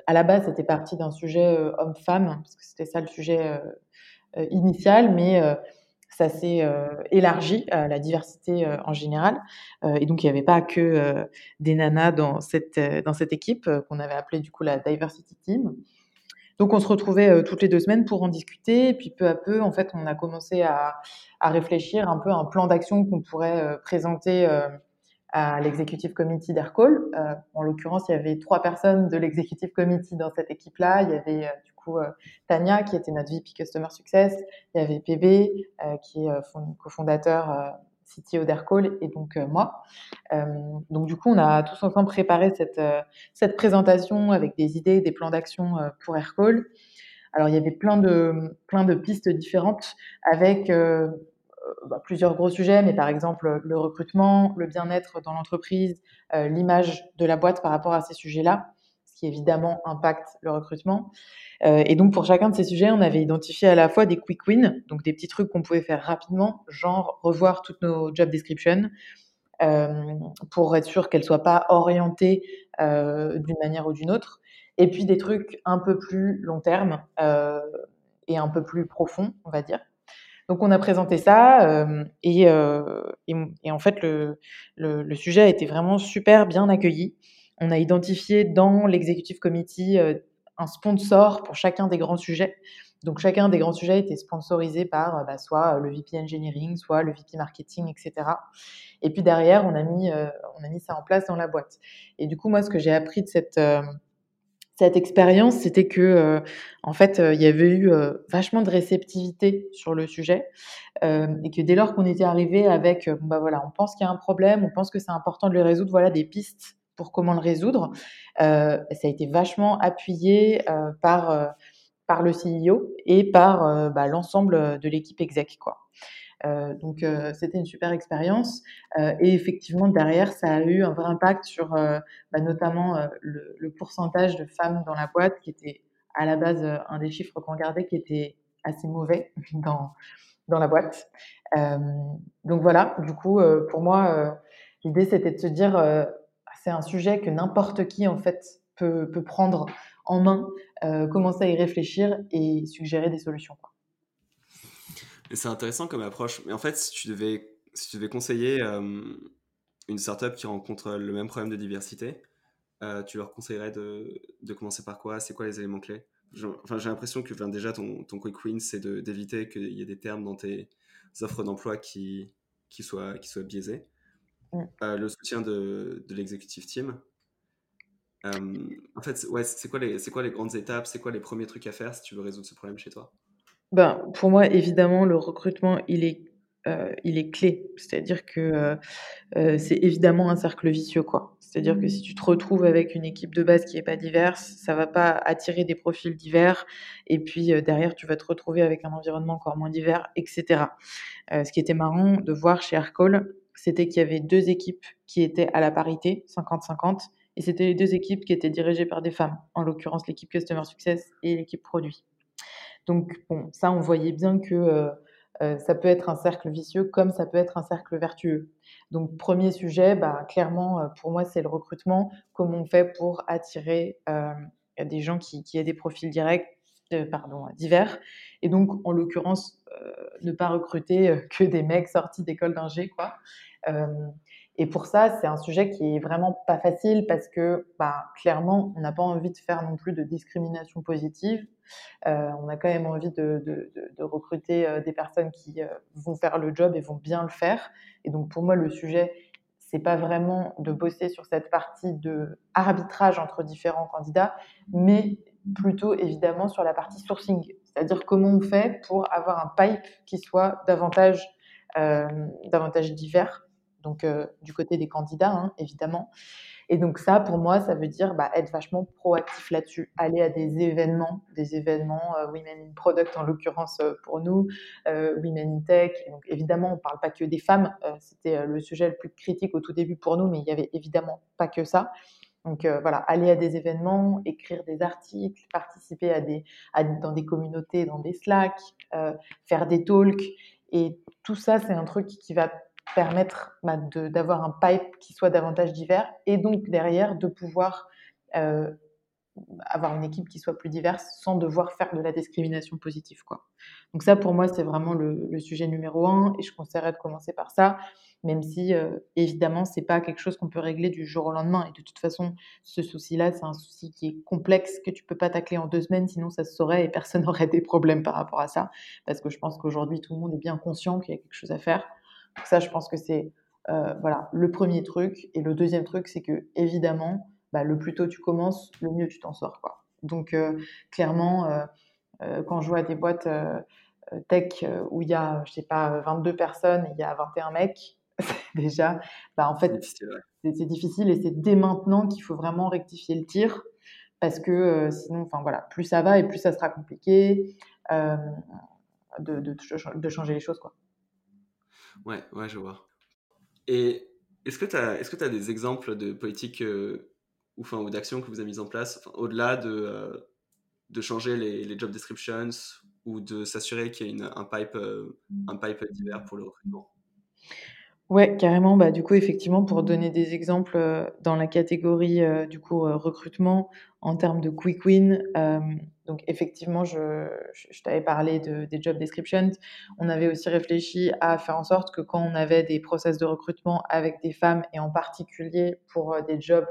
à la base, c'était parti d'un sujet euh, homme-femme, parce que c'était ça le sujet euh, euh, initial, mais ça s'est élargi à la diversité en général. et donc, il n'y avait pas que des nanas dans cette, dans cette équipe qu'on avait appelée du coup la Diversity Team. Donc on se retrouvait euh, toutes les deux semaines pour en discuter. Et puis peu à peu, en fait, on a commencé à, à réfléchir un peu à un plan d'action qu'on pourrait euh, présenter euh, à l'executive committee d'Aircall. En l'occurrence, il y avait trois personnes de l'executive committee dans cette équipe-là. Il y avait du coup Tania, qui était notre VP Customer Success. Il y avait PB, qui est cofondateur CTO d'Aircall et donc euh, moi. Euh, donc du coup, on a tous ensemble préparé cette, euh, cette présentation avec des idées, des plans d'action pour Aircall. Alors il y avait plein de, plein de pistes différentes avec bah, plusieurs gros sujets, mais par exemple le recrutement, le bien-être dans l'entreprise, l'image de la boîte par rapport à ces sujets-là, qui évidemment impacte le recrutement. Euh, et donc pour chacun de ces sujets, on avait identifié à la fois des quick wins, donc des petits trucs qu'on pouvait faire rapidement, genre revoir toutes nos job descriptions euh, pour être sûr qu'elles ne soient pas orientées euh, d'une manière ou d'une autre. Et puis des trucs un peu plus long terme et un peu plus profonds, on va dire. Donc on a présenté ça et, et, en fait le, le, sujet a été vraiment super bien accueilli. On a identifié dans l'executive committee euh, un sponsor pour chacun des grands sujets. Donc chacun des grands sujets était sponsorisé par euh, bah, soit le VP Engineering, soit le VP Marketing, etc. Et puis derrière, on a mis, euh, on a mis ça en place dans la boîte. Et du coup, moi, ce que j'ai appris de cette, euh, cette expérience, c'était que, euh, en fait, il y avait eu vachement de réceptivité sur le sujet et que dès lors qu'on était arrivé avec, bah voilà, on pense qu'il y a un problème, on pense que c'est important de le résoudre, voilà des pistes pour comment le résoudre. Euh, ça a été vachement appuyé euh, par, euh, par le CEO et par bah, l'ensemble de l'équipe exec. Quoi. Donc c'était une super expérience et effectivement derrière ça a eu un vrai impact sur bah, notamment le, pourcentage de femmes dans la boîte qui était à la base un des chiffres qu'on regardait qui était assez mauvais dans dans la boîte. donc voilà, du coup pour moi l'idée c'était de se dire c'est un sujet que n'importe qui en fait peut, peut prendre en main, commencer à y réfléchir et suggérer des solutions. C'est intéressant comme approche. Mais en fait, si tu devais, si tu devais conseiller euh, une startup qui rencontre le même problème de diversité, euh, tu leur conseillerais de, de commencer par quoi? C'est quoi les éléments clés? Enfin, j'ai l'impression que déjà ton, ton quick win, c'est d'éviter qu'il y ait des termes dans tes offres d'emploi qui, qui, soient, qui soient biaisés. Euh, le soutien de, de l'executive team. en fait, ouais, c'est quoi, les, quoi les grandes étapes? C'est quoi les premiers trucs à faire si tu veux résoudre ce problème chez toi? Ben, pour moi, évidemment, le recrutement, il est, euh, il est clé. C'est-à-dire que euh, euh, c'est évidemment un cercle vicieux, quoi. C'est-à-dire que si tu te retrouves avec une équipe de base qui n'est pas diverse, ça va pas attirer des profils divers. Et puis derrière, tu vas te retrouver avec un environnement encore moins divers, etc. ce qui était marrant de voir chez Aircall, c'était qu'il y avait deux équipes qui étaient à la parité, 50-50, et c'était les deux équipes qui étaient dirigées par des femmes, en l'occurrence l'équipe Customer Success et l'équipe Produit. Donc, bon, ça, on voyait bien que euh, euh, ça peut être un cercle vicieux comme ça peut être un cercle vertueux. Donc, premier sujet, bah, clairement, euh, pour moi, c'est le recrutement. Comment on fait pour attirer des gens qui, qui, aient des profils directs, pardon, divers. Et donc, en l'occurrence, ne pas recruter que des mecs sortis d'école d'ingé, quoi. Et pour ça, c'est un sujet qui est vraiment pas facile parce que, bah, clairement, on n'a pas envie de faire non plus de discrimination positive. Euh, on a quand même envie de, de, recruter euh, des personnes qui euh, vont faire le job et vont bien le faire. Et donc, pour moi, le sujet, c'est pas vraiment de bosser sur cette partie de arbitrage entre différents candidats, mais plutôt évidemment sur la partie sourcing, c'est-à-dire comment on fait pour avoir un pipe qui soit davantage, euh, davantage divers donc euh, du côté des candidats, hein, évidemment. Et donc ça, pour moi, ça veut dire bah, être vachement proactif là-dessus, aller à des événements, des événements euh, Women in Product en l'occurrence pour nous, Women in Tech. Donc évidemment, on ne parle pas que des femmes, c'était le sujet le plus critique au tout début pour nous, mais il y avait évidemment pas que ça. Donc voilà, aller à des événements, écrire des articles, participer à des, dans des communautés, dans des Slack, faire des talks. Et tout ça, c'est un truc qui va permettre bah, d'avoir un pipe qui soit davantage divers et donc derrière de pouvoir euh, avoir une équipe qui soit plus diverse sans devoir faire de la discrimination positive. Quoi. Donc ça, pour moi, c'est vraiment le, sujet numéro un et je conseillerais de commencer par ça, même si, euh, évidemment, c'est pas quelque chose qu'on peut régler du jour au lendemain. Et de toute façon, ce souci-là, c'est un souci qui est complexe, que tu peux pas tacler en deux semaines, sinon ça se saurait et personne n'aurait des problèmes par rapport à ça. Parce que je pense qu'aujourd'hui, tout le monde est bien conscient qu'il y a quelque chose à faire. Ça, je pense que c'est euh, voilà, le premier truc. Et le deuxième truc, c'est que évidemment, bah, le plus tôt tu commences, le mieux tu t'en sors. Quoi. Donc, euh, clairement, euh, quand je vois des boîtes tech où il y a, je sais pas, 22 personnes et il y a 21 mecs, déjà, bah, en fait, c'est difficile et c'est dès maintenant qu'il faut vraiment rectifier le tir parce que sinon, enfin voilà, plus ça va et plus ça sera compliqué de, de, de, changer les choses. Quoi. Ouais, ouais, je vois. Et est-ce que tu as, est-ce que as des exemples de politiques euh, ou, enfin, ou d'actions que vous avez mises en place, au-delà de, euh, de changer les, les, job descriptions ou de s'assurer qu'il y ait une, un, pipe, euh, un pipe divers pour le recrutement? Ouais, carrément. Bah, du coup, effectivement, pour donner des exemples dans la catégorie du coup recrutement en termes de quick win, donc effectivement, je, je, t'avais parlé de, des job descriptions. On avait aussi réfléchi à faire en sorte que quand on avait des process de recrutement avec des femmes et en particulier pour des jobs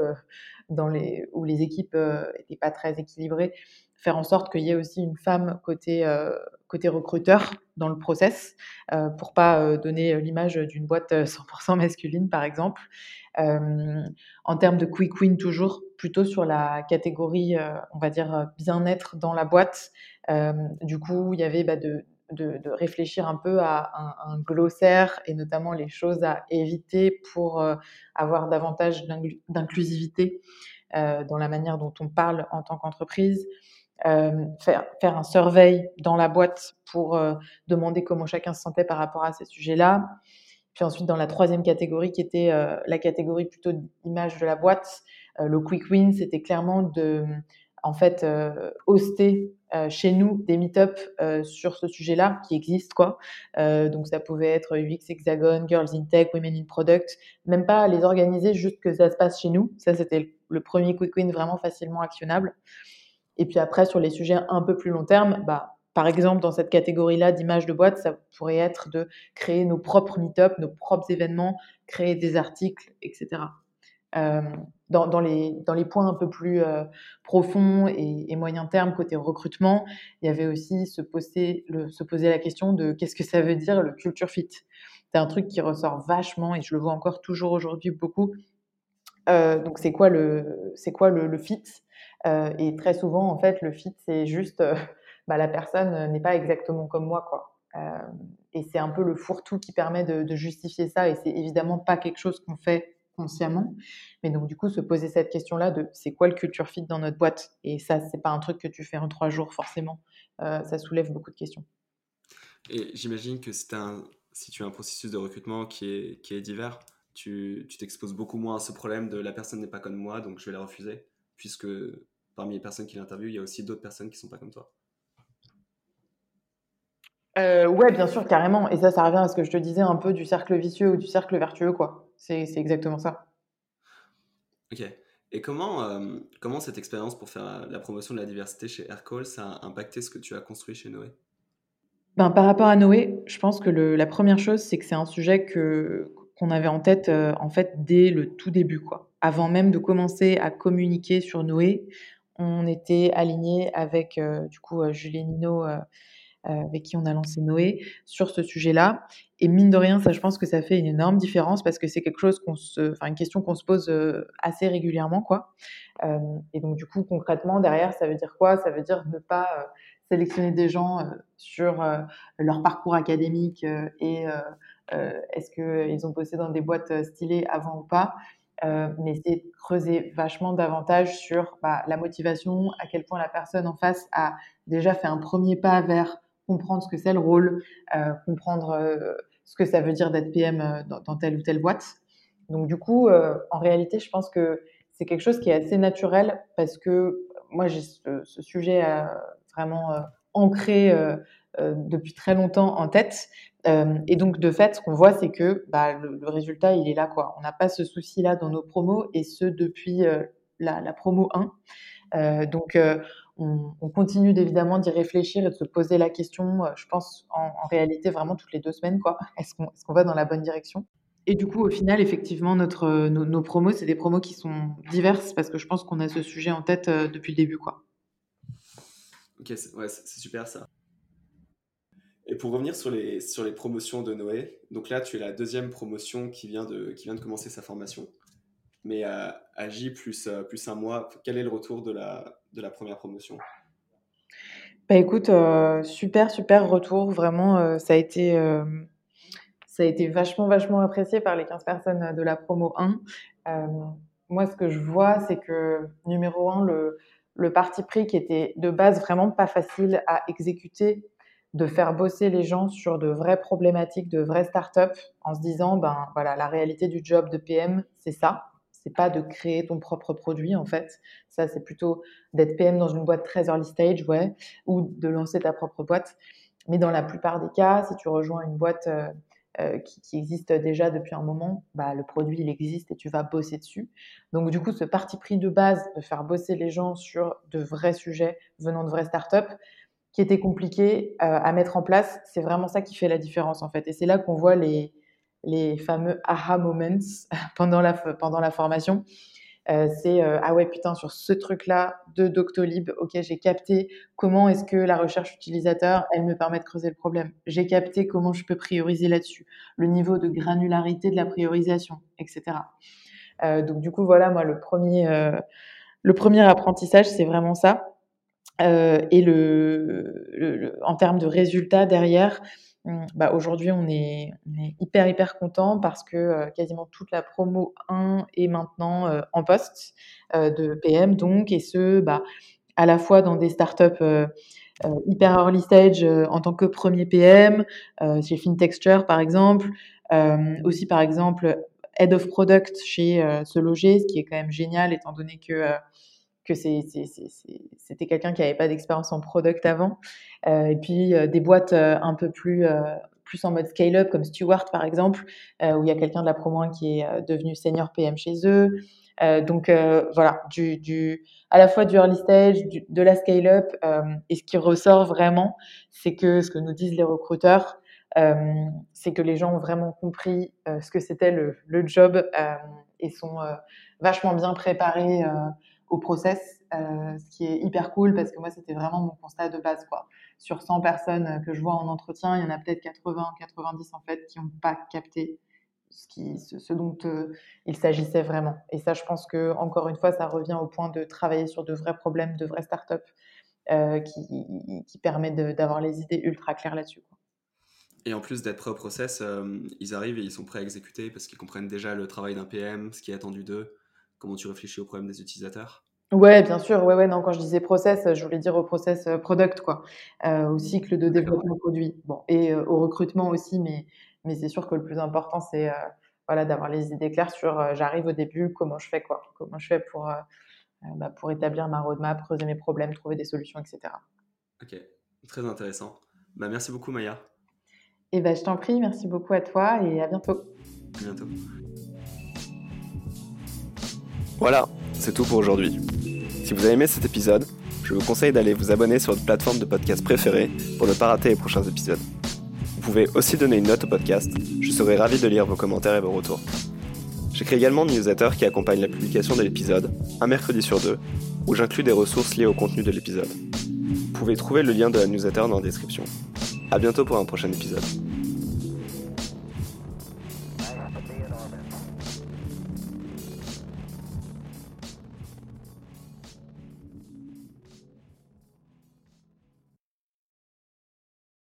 dans les, où les équipes n'étaient pas très équilibrées, faire en sorte qu'il y ait aussi une femme côté, euh, côté recruteur dans le process euh, pour pas euh, donner l'image d'une boîte 100% masculine, par exemple. en termes de quick win, toujours plutôt sur la catégorie, on va dire, bien-être dans la boîte. du coup, il y avait bah, de, de, réfléchir un peu à un, glossaire et notamment les choses à éviter pour avoir davantage d'inclusivité dans la manière dont on parle en tant qu'entreprise. faire, faire un survey dans la boîte pour demander comment chacun se sentait par rapport à ces sujets-là. Puis ensuite, dans la troisième catégorie, qui était la catégorie plutôt d'image de la boîte, le quick win, c'était clairement de, en fait, hoster chez nous des meet-up sur ce sujet-là qui existent quoi. donc ça pouvait être UX Hexagon, Girls in Tech, Women in Product, même pas les organiser juste que ça se passe chez nous. Ça c'était le premier quick win vraiment facilement actionnable. Et puis après sur les sujets un peu plus long terme, bah par exemple, dans cette catégorie-là d'image de boîte, ça pourrait être de créer nos propres meet-up, nos propres événements, créer des articles, etc. Euh, dans, dans, les, dans les points un peu plus euh, profonds et, et, moyen terme côté recrutement, il y avait aussi se poser, le, se poser la question de qu'est-ce que ça veut dire le culture fit. C'est un truc qui ressort vachement et je le vois encore toujours aujourd'hui beaucoup. Euh, donc c'est quoi le c'est quoi le, fit? Euh, Et très souvent en fait le fit c'est juste euh, bah, la personne n'est pas exactement comme moi quoi. Et c'est un peu le fourre-tout qui permet de, justifier ça et c'est évidemment pas quelque chose qu'on fait consciemment. Mais donc, du coup, se poser cette question-là de c'est quoi le culture fit dans notre boîte? Et ça, c'est pas un truc que tu fais en trois jours, forcément. Ça soulève beaucoup de questions. Et j'imagine que si, un, si tu as un processus de recrutement qui est, qui est divers, tu t'exposes beaucoup moins à ce problème de la personne n'est pas comme moi, donc je vais la refuser, puisque parmi les personnes qui l'interviewent, il y a aussi d'autres personnes qui sont pas comme toi. Euh, ouais, bien sûr, carrément. Et ça, ça revient à ce que je te disais un peu du cercle vicieux ou du cercle vertueux, quoi. C'est exactement ça. Ok. Et comment, euh, comment cette expérience pour faire la promotion de la diversité chez Aircall, ça a impacté ce que tu as construit chez Noé? Ben, Par rapport à Noé, je pense que le, la première chose, c'est que c'est un sujet que qu'on avait en tête euh, en fait dès le tout début, quoi. Avant même de commencer à communiquer sur Noé, on était aligné avec euh, du coup Julien Nino euh, avec qui on a lancé Noé sur ce sujet-là. Et mine de rien, ça, je pense que ça fait une énorme différence parce que c'est quelque chose qu'on se, enfin, une question qu'on se pose euh, assez régulièrement, quoi. Euh, et donc, du coup, concrètement, derrière, ça veut dire quoi? Ça veut dire ne pas sélectionner des gens sur leur parcours académique et est-ce qu'ils ont bossé dans des boîtes stylées avant ou pas? mais c'est creuser vachement davantage sur bah, la motivation, à quel point la personne en face a déjà fait un premier pas vers comprendre ce que c'est le rôle, euh, comprendre euh, ce que ça veut dire d'être PM euh, dans, dans, telle ou telle boîte. Donc du coup, en réalité, je pense que c'est quelque chose qui est assez naturel parce que moi, j'ai ce, ce, sujet vraiment ancré depuis très longtemps en tête. Et donc, de fait, ce qu'on voit, c'est que bah, le, résultat, il est là. On n'a pas ce souci-là dans nos promos et ce depuis la, la, promo 1. donc, on, on continue évidemment d'y réfléchir et de se poser la question, euh, je pense, en, réalité, vraiment toutes les deux semaines, quoi. Est-ce qu'on va dans la bonne direction? Et du coup, au final, effectivement, nos, promos, c'est des promos qui sont diverses parce que je pense qu'on a ce sujet en tête euh, depuis le début, quoi. Ok, c'est super ça. Et pour revenir sur les, sur les promotions de Noé, donc là, tu es la deuxième promotion qui vient de, qui vient de commencer sa formation. Mais à, à J plus, euh, plus un mois, quel est le retour de la, de la première promotion? Bah écoute, euh, super, super retour. Vraiment, euh, ça, a été, euh, ça a été vachement, vachement apprécié par les 15 personnes de la promo 1. Euh, moi, ce que je vois, c'est que numéro 1, le, le parti pris qui était de base vraiment pas facile à exécuter, de faire bosser les gens sur de vraies problématiques, de vraies startups, en se disant, ben voilà, la réalité du job de PM, c'est ça c'est pas de créer ton propre produit en fait. Ça, c'est plutôt d'être PM dans une boîte très early stage, ouais, ou de lancer ta propre boîte. Mais dans la plupart des cas, si tu rejoins une boîte euh, euh, qui, qui, existe déjà depuis un moment, bah, le produit il existe et tu vas bosser dessus. Donc du coup, ce parti pris de base de faire bosser les gens sur de vrais sujets venant de vraies startups, qui était compliqué euh, à mettre en place, c'est vraiment ça qui fait la différence en fait. Et c'est là qu'on voit les, les fameux aha moments pendant la, pendant la formation. Euh, c'est euh, ah ouais putain sur ce truc là de Doctolib ok j'ai capté comment est-ce que la recherche utilisateur elle me permet de creuser le problème j'ai capté comment je peux prioriser là-dessus le niveau de granularité de la priorisation etc euh, donc du coup voilà moi le premier euh, le premier apprentissage c'est vraiment ça euh, et le, en termes de résultats derrière Mmh, bah, aujourd'hui, on est, hyper, hyper content parce que euh, quasiment toute la promo 1 est maintenant euh, en poste de PM, donc, et ce, bah, à la fois dans des startups hyper early stage en tant que premier PM, chez FinTexture par exemple, aussi par exemple Head of Product chez Se Loger, ce qui est quand même génial étant donné que que c'était quelqu'un qui n'avait pas d'expérience en product avant. Euh, et puis euh, des boîtes euh, un peu plus, plus en mode scale-up, comme Stewart par exemple, où il y a quelqu'un de la promo qui est devenu senior PM chez eux. donc voilà, du, à la fois du early stage, de la scale-up. et ce qui ressort vraiment, c'est que ce que nous disent les recruteurs, c'est que les gens ont vraiment compris ce que c'était le, job et sont vachement bien préparés au process, euh, ce qui est hyper cool parce que moi, c'était vraiment mon constat de base. Quoi. Sur 100 personnes que je vois en entretien, il y en a peut-être 80, 90 en fait qui n'ont pas capté ce, dont euh, il s'agissait vraiment. Et ça, je pense que encore une fois, ça revient au point de travailler sur de vrais problèmes, de vraies startups euh, qui, qui permettent d'avoir les idées ultra claires là-dessus. Et en plus d'être prêts au process, ils arrivent et ils sont prêts à exécuter parce qu'ils comprennent déjà le travail d'un PM, ce qui est attendu d'eux, comment tu réfléchis au problème des utilisateurs? Ouais, bien sûr. Ouais, ouais, non, quand je disais process, je voulais dire au process euh, product, quoi, euh, au cycle de développement produit. Bon, et euh, au recrutement aussi, mais, mais c'est sûr que le plus important, c'est voilà, d'avoir les idées claires sur j'arrive au début, comment je fais, quoi, comment je fais pour, bah, pour établir ma roadmap, creuser mes problèmes, trouver des solutions, etc. Ok, très intéressant. Bah, merci beaucoup, Maya. Et bah, je t'en prie, merci beaucoup à toi et à bientôt. À bientôt. Voilà, c'est tout pour aujourd'hui. Si vous avez aimé cet épisode, je vous conseille d'aller vous abonner sur votre plateforme de podcast préférée pour ne pas rater les prochains épisodes. Vous pouvez aussi donner une note au podcast, je serai ravi de lire vos commentaires et vos retours. J'écris également une newsletter qui accompagne la publication de l'épisode, un mercredi sur deux, où j'inclus des ressources liées au contenu de l'épisode. Vous pouvez trouver le lien de la newsletter dans la description. A bientôt pour un prochain épisode.